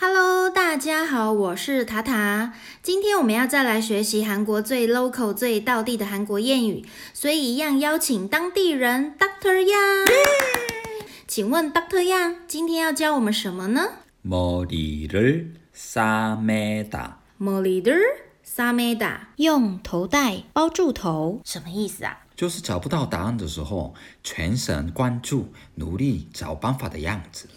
Hello，大家好，我是塔塔。今天我们要再来学习韩国最 local、最道地的韩国谚语，所以一样邀请当地人 Doctor Yang。请问 Doctor Yang 今天要教我们什么呢？ 머리를 싸매다. 머리를 萨梅达用头带包住头，什么意思啊？就是找不到答案的时候，全神贯注，努力找办法的样子。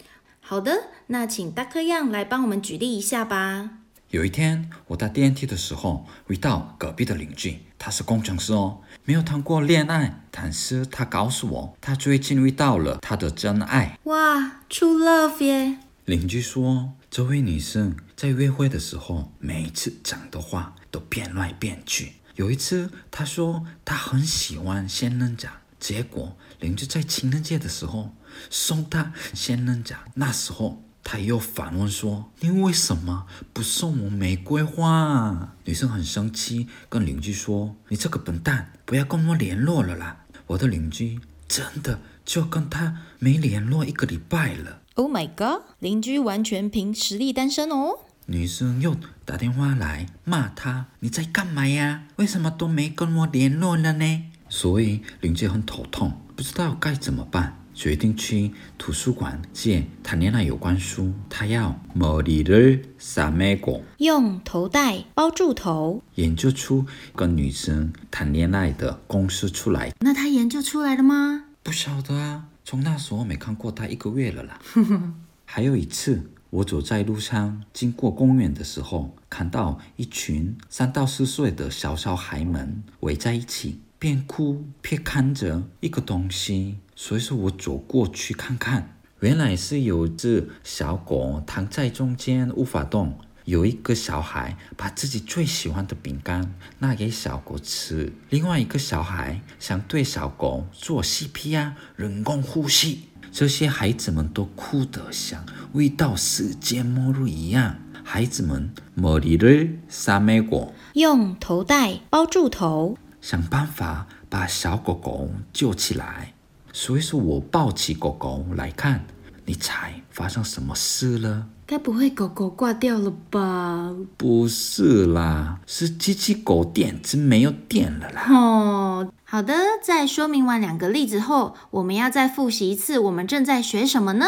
好的，那请大克样来帮我们举例一下吧。有一天，我搭电梯的时候遇到隔壁的邻居，他是工程师哦，没有谈过恋爱，但是他告诉我，他最近遇到了他的真爱。哇，to love 耶！邻居说，这位女士在约会的时候，每一次讲的话都变来变去。有一次，他说他很喜欢仙人掌，结果邻居在情人节的时候送他仙人掌，那时候他又反问说：“你为什么不送我玫瑰花啊？”女生很生气，跟邻居说：“你这个笨蛋，不要跟我联络了啦！”我的邻居真的就跟他没联络一个礼拜了。Oh my god，邻居完全凭实力单身哦。女生又打电话来骂他：“你在干嘛呀？为什么都没跟我联络了呢？”所以邻居很头痛，不知道该怎么办，决定去图书馆借谈恋爱有关书。他要머리를싸매고 用头带包住头，研究出跟女生谈恋爱的公式出来。那他研究出来了吗？不晓得啊，从那时候没看过他一个月了啦。还有一次， 我走在路上经过公园的时候，看到一群三到四岁的小小孩们围在一起，边哭边看着一个东西，所以说我走过去看看，原来是有只小狗躺在中间无法动。有一个小孩把自己最喜欢的饼干拿给小狗吃，另外一个小孩想对小狗做 CPR 人工呼吸。这些孩子们都哭得像遇到世界末日一样。孩子们머리를싸매고 用头带包住头，想办法把小狗狗救起来。所以说我抱起狗狗来看，你猜发生什么事了？ 该不会狗狗挂掉了吧？不是啦，是机器狗电池没有电了啦。哦，好的，在说明完两个例子后，我们要再复习一次，我们正在学什么呢？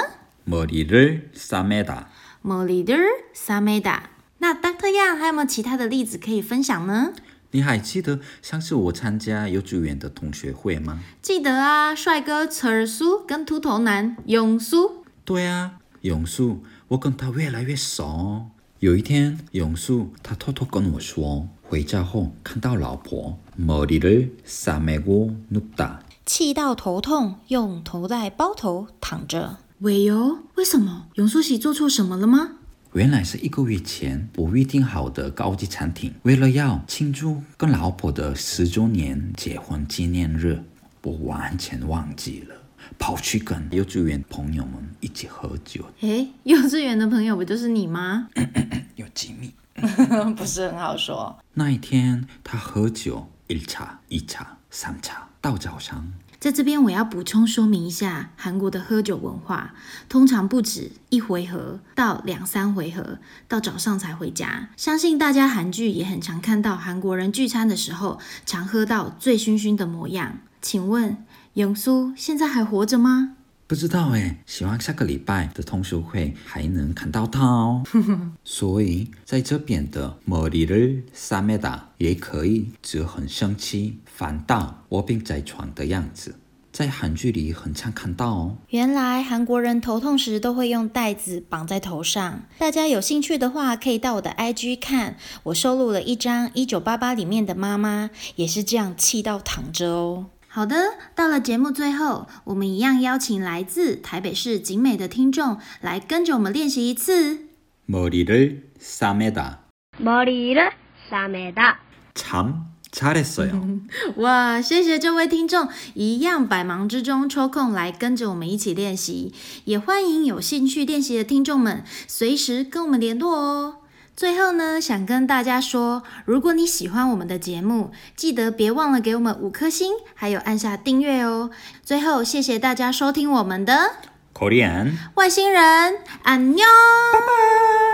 머리를싸매다。 머리를싸매다。那 Doctor Yang 还有没有其他的例子可以分享呢？你还记得上次我参加幼稚园的同学会吗？记得啊，帅哥扯尔苏跟秃头男永苏。对啊，永树， 我跟他越来越熟哦。有一天，永树他偷偷跟我说，回家后看到老婆머리를싸매고눕다。 气到头痛，用头带包头躺着。喂哟，为什么？永苏喜做错什么了吗？原来是一个月前我预定好的高级餐厅，为了要庆祝跟老婆的十周年结婚纪念日，我完全忘记了， 跑去跟幼稚园朋友们一起喝酒，诶，幼稚园的朋友不就是你吗？有机密。不是很好说。那一天他喝酒，一茶、一茶、三茶，到早上。在这边我要补充说明一下，韩国的喝酒文化通常不止一回合到两三回合，到早上才回家。相信大家韩剧也很常看到韩国人聚餐的时候，常喝到醉醺醺的模样。请问永叔现在还活着吗？不知道哎，希望下个礼拜的同学会还能看到他哦。所以在这边的莫里日沙梅达也可以只很生气、烦躁、卧病在床的样子，在韩剧里很常看到哦。原来韩国人头痛时都会用袋子绑在头上。大家有兴趣的话，可以到我的 IG 看，我收录了一张一九八八里面的妈妈也是这样气到躺着哦。好的，到了节目最后，我们一样邀请来自台北市景美的听众来跟着我们练习一次。 머리를싸매다 머리를싸매다. 참 잘했어요. 哇，谢谢这位听众，一样百忙之中抽空来跟着我们一起练习，也欢迎有兴趣练习的听众们随时跟我们联络哦。 最后呢，想跟大家说，如果你喜欢我们的节目，记得别忘了给我们五颗星，还有按下订阅哦。最后，谢谢大家收听我们的 Korean，外星人，安妞。拜拜。